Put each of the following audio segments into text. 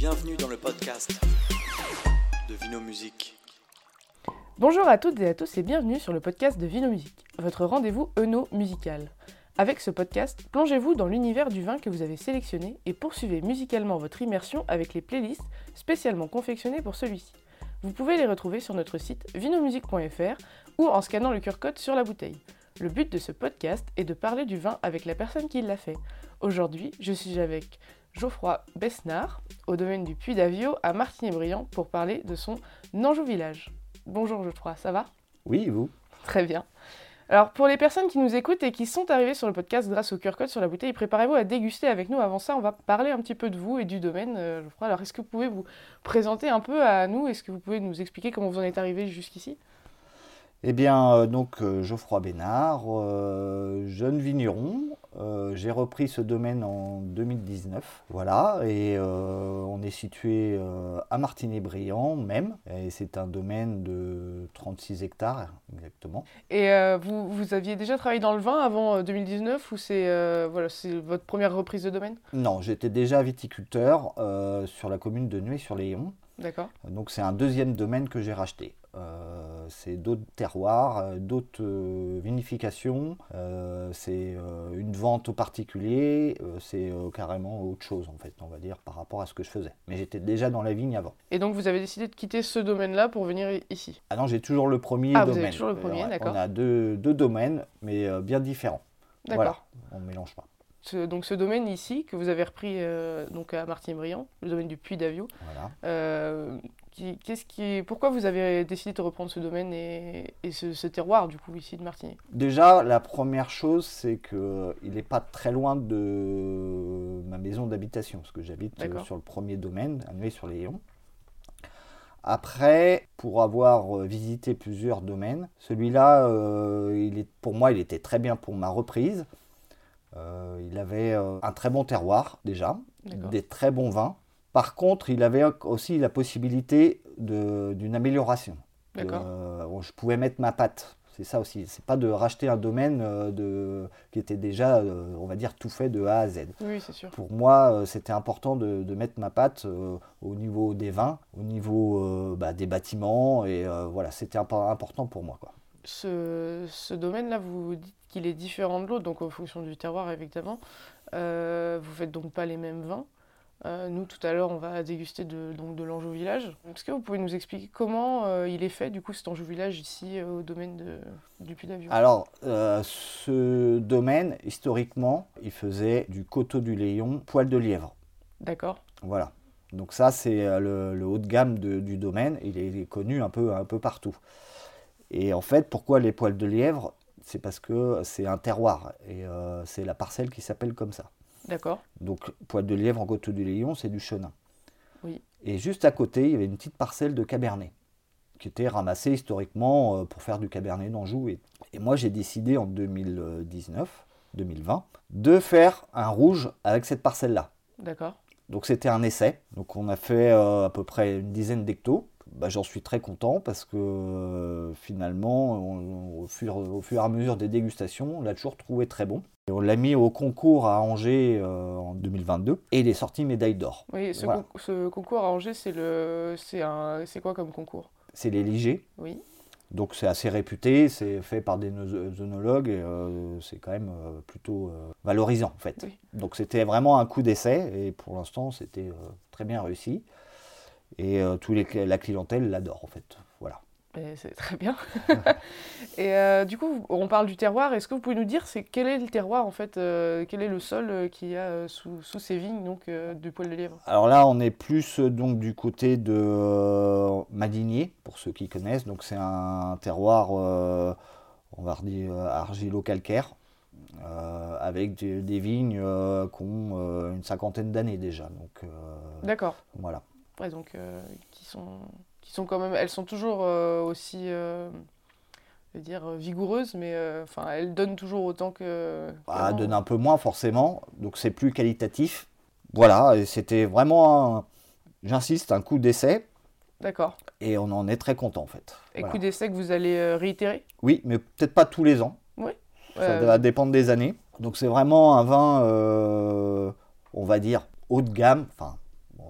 Bienvenue dans le podcast de Vino Musique. Bonjour à toutes et à tous et bienvenue sur le podcast de Vino Musique, votre rendez-vous eno musical. Avec ce podcast, plongez-vous dans l'univers du vin que vous avez sélectionné et poursuivez musicalement votre immersion avec les playlists spécialement confectionnées pour celui-ci. Vous pouvez les retrouver sur notre site vinomusique.fr ou en scannant le QR code sur la bouteille. Le but de ce podcast est de parler du vin avec la personne qui l'a fait. Aujourd'hui, je suis avec Geoffroy Besnard, au domaine du Puy d'Avio à Martigny-Briand, pour parler de son Anjou Village. Bonjour Geoffroy, ça va? Oui, et vous? Très bien. Alors pour les personnes qui nous écoutent et qui sont arrivées sur le podcast grâce au QR code sur la bouteille, préparez-vous à déguster avec nous. Avant ça, on va parler un petit peu de vous et du domaine, euh, Geoffroy. Alors est-ce que vous pouvez vous présenter un peu à nous? Est-ce que vous pouvez nous expliquer comment vous en êtes arrivé jusqu'ici? Eh bien, euh, donc euh, Geoffroy Bénard, euh, jeune vigneron. J'ai repris ce domaine en 2019. Voilà, et on est situé à Martigny-Briand même. Et c'est un domaine de 36 hectares exactement. Et vous, vous aviez déjà travaillé dans le vin avant euh, 2019 ou c'est voilà, votre première reprise de domaine? Non, j'étais déjà viticulteur sur la commune de Nuit-sur-Léon. D'accord. Donc c'est un deuxième domaine que j'ai racheté. Euh, c'est d'autres terroirs, euh, d'autres euh, vinifications, euh, c'est euh, une vente au particulier, euh, c'est euh, carrément autre chose en fait, on va dire, par rapport à ce que je faisais. Mais j'étais déjà dans la vigne avant. Et donc vous avez décidé de quitter ce domaine-là pour venir ici? Ah non, j'ai toujours le premier Ah, vous domaine. avez toujours le premier, d'accord. On a deux, deux domaines, mais euh, bien différents. D'accord. Voilà, on ne mélange pas. Ce- donc ce domaine ici que vous avez repris euh, donc à Martigny-Briand, le domaine du Puy d'Avio, Voilà. euh, qui, qu'est-ce qui, pourquoi vous avez décidé de reprendre ce domaine et, et ce, ce terroir du coup ici de Martigny? Déjà, la première chose, c'est qu'il n'est pas très loin de ma maison d'habitation, parce que j'habite euh, D'accord. sur le premier domaine, à Nuit-sur-Léon. Après, pour avoir euh, visité plusieurs domaines, celui-là, euh, il est, pour moi, il était très bien pour ma reprise. Euh, il avait euh, un très bon terroir déjà, des très bons vins. Par contre, il avait aussi la possibilité d'une amélioration. Euh, je pouvais mettre ma patte. C'est ça aussi. C'est pas de racheter un domaine euh, de, qui était déjà, euh, on va dire, tout fait de A à Z. Oui, c'est sûr. Pour moi, c'était important de, de mettre ma patte au niveau des vins, au niveau bah, des bâtiments, et voilà, c'était impo- important pour moi. Quoi. Ce, ce domaine-là, vous dites qu'il est différent de l'autre, donc en fonction du terroir évidemment. Euh, vous faites donc pas les mêmes vins. Euh, nous, tout à l'heure, on va déguster de, donc de l'Anjou Village. Est-ce que vous pouvez nous expliquer comment euh, il est fait, du coup, cet Anjou Village ici, euh, au domaine de, du Puy d'Avio Alors, ce domaine, historiquement, il faisait du coteau du Léon, poil de lièvre. D'accord. Voilà. Donc ça, c'est le, le haut de gamme de- du domaine. Il est, il est connu un peu, un peu partout. Et en fait, pourquoi les poils de lièvre? C'est parce que c'est un terroir. Et euh, c'est la parcelle qui s'appelle comme ça. D'accord. Donc, poils de lièvre en coteau du Léon, c'est du chenin. Oui. Et juste à côté, il y avait une petite parcelle de cabernet qui était ramassée historiquement euh, pour faire du cabernet d'Anjou. Et, et moi, j'ai décidé en 2019, 2020, de faire un rouge avec cette parcelle-là. D'accord. Donc c'était un essai. Donc on a fait euh, à peu près une dizaine d'hectos. Bah, J'en suis très content parce que euh, finalement, on- au, fur, au fur et à mesure des dégustations, on l'a toujours trouvé très bon. Et on l'a mis au concours à Angers euh, en 2022 et il est sorti médaille d'or. Oui, ce, Voilà. con- ce concours à Angers, c'est le, c'est un, c'est quoi comme concours? C'est les Ligés. Oui. Donc c'est assez réputé, c'est fait par des no- zonologues et euh, c'est quand même euh, plutôt euh, valorisant en fait. Oui. Donc c'était vraiment un coup d'essai et pour l'instant c'était très bien réussi. Et euh, tous les, cl- la clientèle l'adore en fait. Voilà. C'est très bien. et euh, du coup, on parle du terroir. Est-ce que vous pouvez nous dire c'est quel est le terroir en fait euh, Quel est le sol euh, qu'il y a sous, sous ces vignes donc du poil de lièvre? Alors là on est plus donc du côté de Madinier pour ceux qui connaissent. Donc c'est un terroir on va dire argilo-calcaire. euh, avec des, des vignes euh, qui ont euh, une cinquantaine d'années déjà. D'accord. voilà. Donc euh, qui sont qui sont quand même, elles sont toujours euh, aussi, euh, je veux dire, vigoureuses, mais enfin, elles donnent toujours autant que. Ah, qu'avant. donne un peu moins forcément, donc c'est plus qualitatif. Voilà, c'était vraiment, un- j'insiste, un coup d'essai, D'accord. et on en est très content en fait. Et Voilà. coup d'essai que vous allez euh, réitérer? Oui, mais peut-être pas tous les ans, ça Euh, va dépendre des années. Donc c'est vraiment un vin, euh, on va dire, haut de gamme, enfin,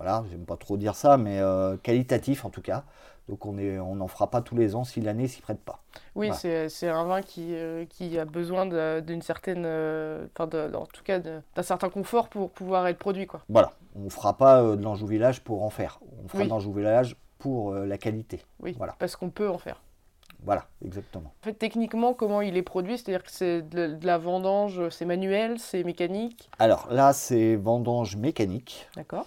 voilà, j'aime pas trop dire ça, mais euh, qualitatif en tout cas. Donc on est, on n'en fera pas tous les ans si l'année s'y prête pas. Oui, Voilà. c'est un vin qui, euh, qui a besoin d'une certaine, euh, enfin de- en tout cas d'un certain confort pour pouvoir être produit quoi. Voilà, on fera pas de l'Anjou Village pour en faire. On fera Oui. de l'Anjou Village pour la qualité. Oui, Voilà. parce qu'on peut en faire. Voilà, exactement. En fait, techniquement, comment il est produit, c'est-à-dire que c'est de, de la vendange, c'est manuel, c'est mécanique? Alors là, c'est vendange mécanique. D'accord.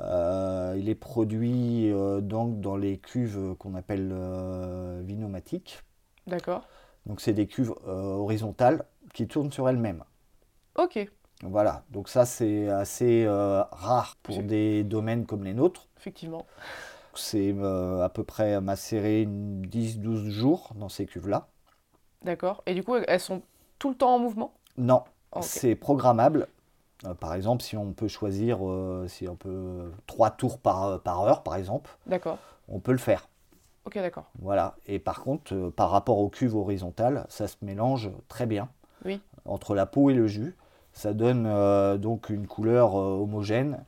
Euh, il est produit euh, donc dans les cuves qu'on appelle euh, vinomatiques. D'accord. Donc c'est des cuves euh, horizontales qui tournent sur elles-mêmes. Ok, Voilà, donc ça c'est assez rare pour des domaines comme les nôtres. effectivement. C'est à peu près macéré 10-12 jours dans ces cuves-là. D'accord. Et du coup, elles sont tout le temps en mouvement? Non, c'est programmable. Euh, par exemple, si on peut choisir euh, si on peut trois tours par, par heure, par exemple, on peut le faire. Ok, d'accord. Voilà. Et par contre, euh, par rapport aux cuves horizontales, ça se mélange très bien Oui. entre la peau et le jus. Ça donne euh, donc une couleur euh, homogène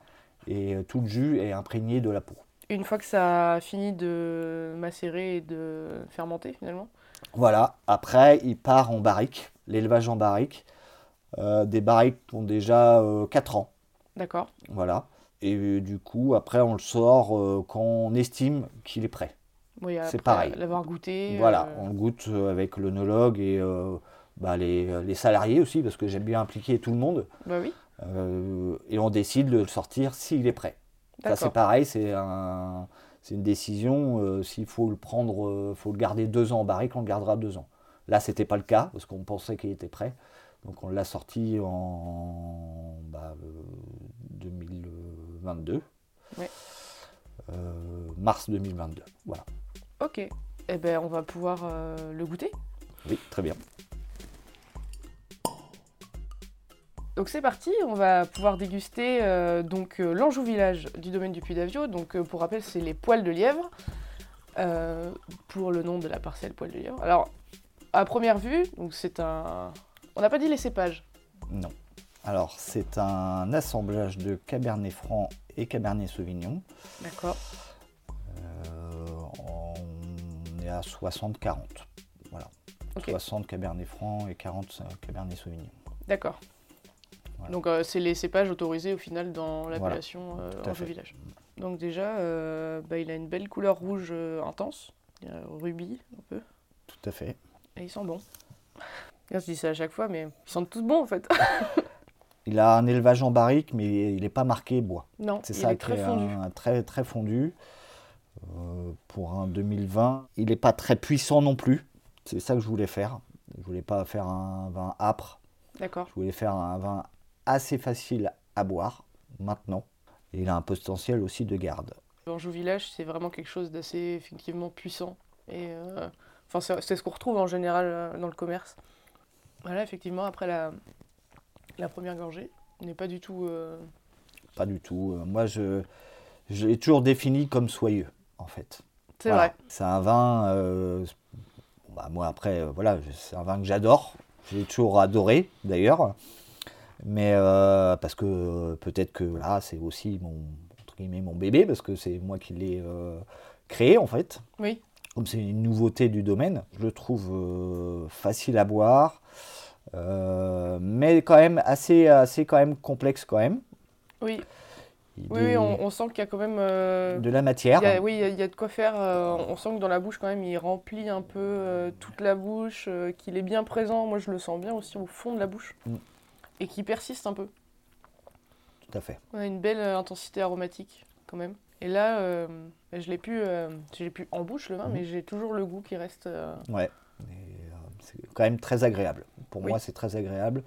et euh, tout le jus est imprégné de la peau. Une fois que ça a fini de macérer et de fermenter finalement? Voilà. Après, il part en barrique, l'élevage en barrique. Euh, des barriques qui ont déjà 4 ans. D'accord. Voilà. Et euh, du coup, après, on le sort euh, quand on estime qu'il est prêt. Oui, C'est pareil. L'avoir goûté. Voilà, euh, on le goûte euh, avec l'onologue et euh, bah, les, les salariés aussi, parce que j'aime bien impliquer tout le monde. Bah oui. Euh, et on décide de le sortir s'il est prêt. Ça, c'est pareil, c'est un, une décision. euh, S'il faut le prendre, euh, faut le garder deux ans en barrique, on le gardera deux ans. Là, c'était pas le cas, parce qu'on pensait qu'il était prêt. Donc, on l'a sorti en bah, euh, 2022. Ouais. Euh, mars 2022. Voilà. Ok. Eh ben, on va pouvoir euh, le goûter. Oui, très bien. Donc c'est parti, on va pouvoir déguster euh, donc l'Anjou Village du domaine du Puy d'Avio. Donc pour rappel, c'est les poils de lièvre pour le nom de la parcelle poils de lièvre. Alors à première vue, donc c'est un, on n'a pas dit les cépages. Non. Alors, c'est un assemblage de Cabernet Franc et Cabernet Sauvignon. D'accord. Euh, on est à 60-40. Voilà. Ok. 60 Cabernet Franc et 40 Cabernet Sauvignon. D'accord. Voilà. Donc euh, c'est les cépages autorisés au final dans l'appellation euh, à Anjou fait. Village. Donc déjà, euh, bah, il a une belle couleur rouge euh, intense, rubis un peu, Tout à fait. et il sent bon. Je dis ça à chaque fois, mais ils sentent tous bons en fait. Il a un élevage en barrique, mais il n'est pas marqué bois. non, C'est il ça est très fondu. un très très fondu. Euh, pour un 2020, il n'est pas très puissant non plus. C'est ça que je voulais faire. Je voulais pas faire un vin âpre. D'accord. Je voulais faire un vin assez facile à boire maintenant. Et il a un potentiel aussi de garde. L'Anjou Village, c'est vraiment quelque chose d'assez effectivement puissant. Et euh, enfin, c'est c'est ce qu'on retrouve en général euh, dans le commerce. Voilà, effectivement, après la, la première gorgée, on n'est pas du tout. euh, Pas du tout. Euh, Moi, je, je l'ai toujours défini comme soyeux, en fait. C'est Voilà. vrai. C'est un vin. euh, bah, moi, après, euh, voilà, je- c'est un vin que j'adore. J'ai toujours adoré, d'ailleurs. Mais parce que peut-être que là, c'est aussi mon, entre guillemets, mon bébé, parce que c'est moi qui l'ai créé, en fait. Oui. Comme c'est une nouveauté du domaine, je le trouve euh, facile à boire, euh, mais quand même assez, assez quand même complexe quand même. Oui, oui, on, on sent qu'il y a quand même. euh, de la il matière. y a- oui, il y, a- il y a de quoi faire. euh, on sent que dans la bouche, quand même, il remplit un peu euh, toute la bouche, qu'il est bien présent. Moi, je le sens bien aussi au fond de la bouche. Mm. Et qu'il persiste un peu. Tout à fait. On a une belle intensité aromatique quand même. Et là, euh, je l'ai plus, euh, plus en bouche le vin, Mhm. mais j'ai toujours le goût qui reste. euh, Ouais. Euh, c'est quand même très agréable. Pour Oui. moi, c'est très agréable.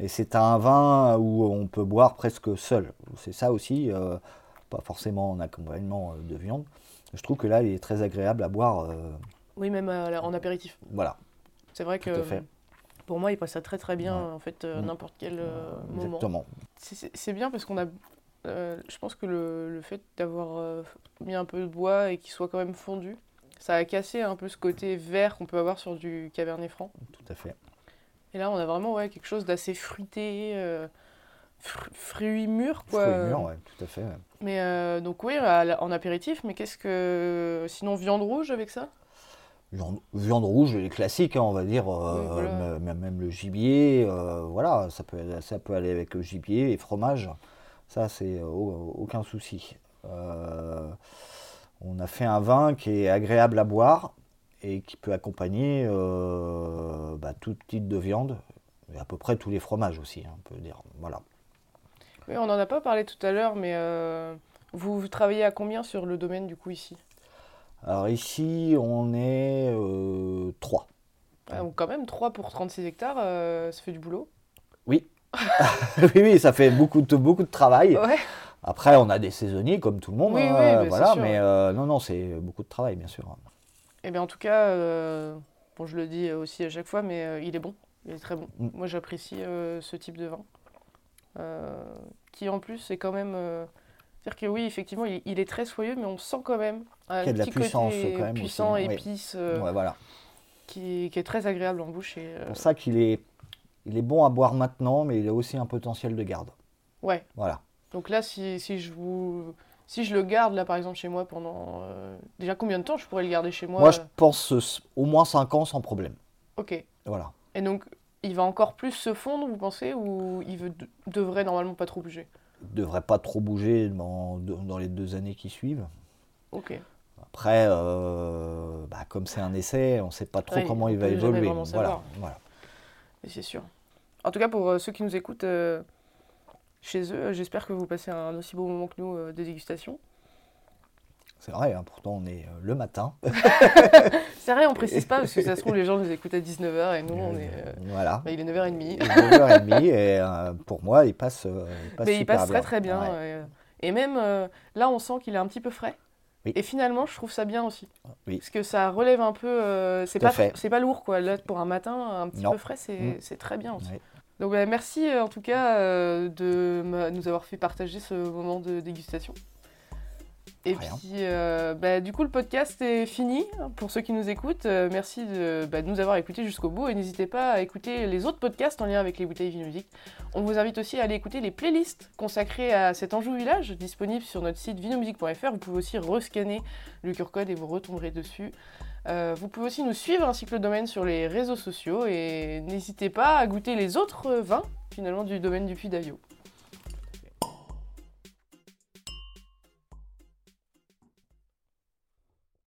Et c'est un vin où on peut boire presque seul. C'est ça aussi, euh, pas forcément en accompagnement euh, de viande. Je trouve que là, il est très agréable à boire. Oui, même en apéritif. voilà, C'est vrai Tout que fait. pour moi, il passe ça très très bien Ouais. en fait euh, Mm. n'importe quel euh, moment. exactement. C'est bien parce qu'on a. euh, je pense que le, le fait d'avoir euh, mis un peu de bois et qu'il soit quand même fondu, ça a cassé un peu ce côté vert qu'on peut avoir sur du Cabernet Franc. Tout à fait. Et là, on a vraiment ouais, quelque chose d'assez fruité, euh, fr- fruits mûrs, quoi. Fruits mûrs, ouais, tout à fait. ouais. Mais euh, donc oui, en apéritif, mais qu'est-ce que... Sinon, viande rouge avec ça? Viande, viande rouge, les classiques, hein, on va dire, euh, Oui, voilà. même, même le gibier, euh, voilà, ça peut, ça peut aller avec le gibier et fromage, ça c'est euh, au- aucun souci. Euh, on a fait un vin qui est agréable à boire et qui peut accompagner euh, bah, tout type de viande, et à peu près tous les fromages aussi, hein, on peut dire. Voilà. Oui, on n'en a pas parlé tout à l'heure, mais euh, vous, vous travaillez à combien sur le domaine, du coup, ici? Alors ici, on est euh, trois. Ah, donc quand même, 3 pour 36 hectares, ça fait du boulot? Oui. oui, oui, ça fait beaucoup de, beaucoup de travail. Ouais. Après, on a des saisonniers comme tout le monde, Oui, hein, oui, euh, mais voilà, sûr, mais euh, non, non, c'est beaucoup de travail, bien sûr. Eh bien, en tout cas, euh, bon, je le dis aussi à chaque fois, mais euh, il est bon. Il est très bon. Mm. Moi, j'apprécie ce type de vin. Qui, en plus, est quand même... C'est-à-dire que oui, effectivement, il, il est très soyeux, mais on sent quand même un y a de la petit puissance, côté quand même, puissant, aussi, épice, Ouais, voilà. qui, qui est très agréable en bouche. C'est pour ça qu'il est, il est bon à boire maintenant, mais il a aussi un potentiel de garde. Ouais. Voilà. Donc là, si, si je vous... Si je le garde, là, par exemple, chez moi pendant... euh, Déjà, combien de temps je pourrais le garder chez moi Moi, je euh, pense euh, au moins 5 ans sans problème. Ok. Voilà. Et donc, il va encore plus se fondre, vous pensez, ou il veut- devrait normalement pas trop bouger? Il ne devrait pas trop bouger dans, dans les deux années qui suivent. Ok. Après, euh, bah, comme c'est un essai, on ne sait pas trop Ouais, comment il va évoluer. voilà. C'est sûr. En tout cas, pour euh, ceux qui nous écoutent euh, chez eux, euh, j'espère que vous passez un aussi beau moment que nous euh, de dégustation. C'est vrai, hein, pourtant on est euh, le matin. C'est vrai, on précise pas, parce que ça se trouve, les gens nous écoutent à 19h et nous, on est. Voilà. bah, il est 9h30. Il est 9h30 et pour moi, il passe, il passe Mais il passe très très bien. Ouais. euh, et même là, on sent qu'il est un petit peu frais. Oui. Et finalement, je trouve ça bien aussi. Oui. Parce que ça relève un peu. euh, c'est pas, c'est pas lourd, quoi. Là, pour un matin, un petit Non. peu frais, c'est Mm. très bien aussi. Donc, bah, merci euh, en tout cas euh, de nous avoir fait partager ce moment de dégustation. Et Rien. puis, euh, bah, du coup, le podcast est fini. Pour ceux qui nous écoutent, euh, merci de, bah, de nous avoir écoutés jusqu'au bout. Et n'hésitez pas à écouter les autres podcasts en lien avec les bouteilles Vino Musique. On vous invite aussi à aller écouter les playlists consacrées à cet Anjou Village, disponibles sur notre site vinomusique.fr. Vous pouvez aussi rescanner le QR code et vous retomberez dessus. Euh, vous pouvez aussi nous suivre ainsi que le domaine sur les réseaux sociaux et n'hésitez pas à goûter les autres vins finalement du domaine du Puy d'Avio.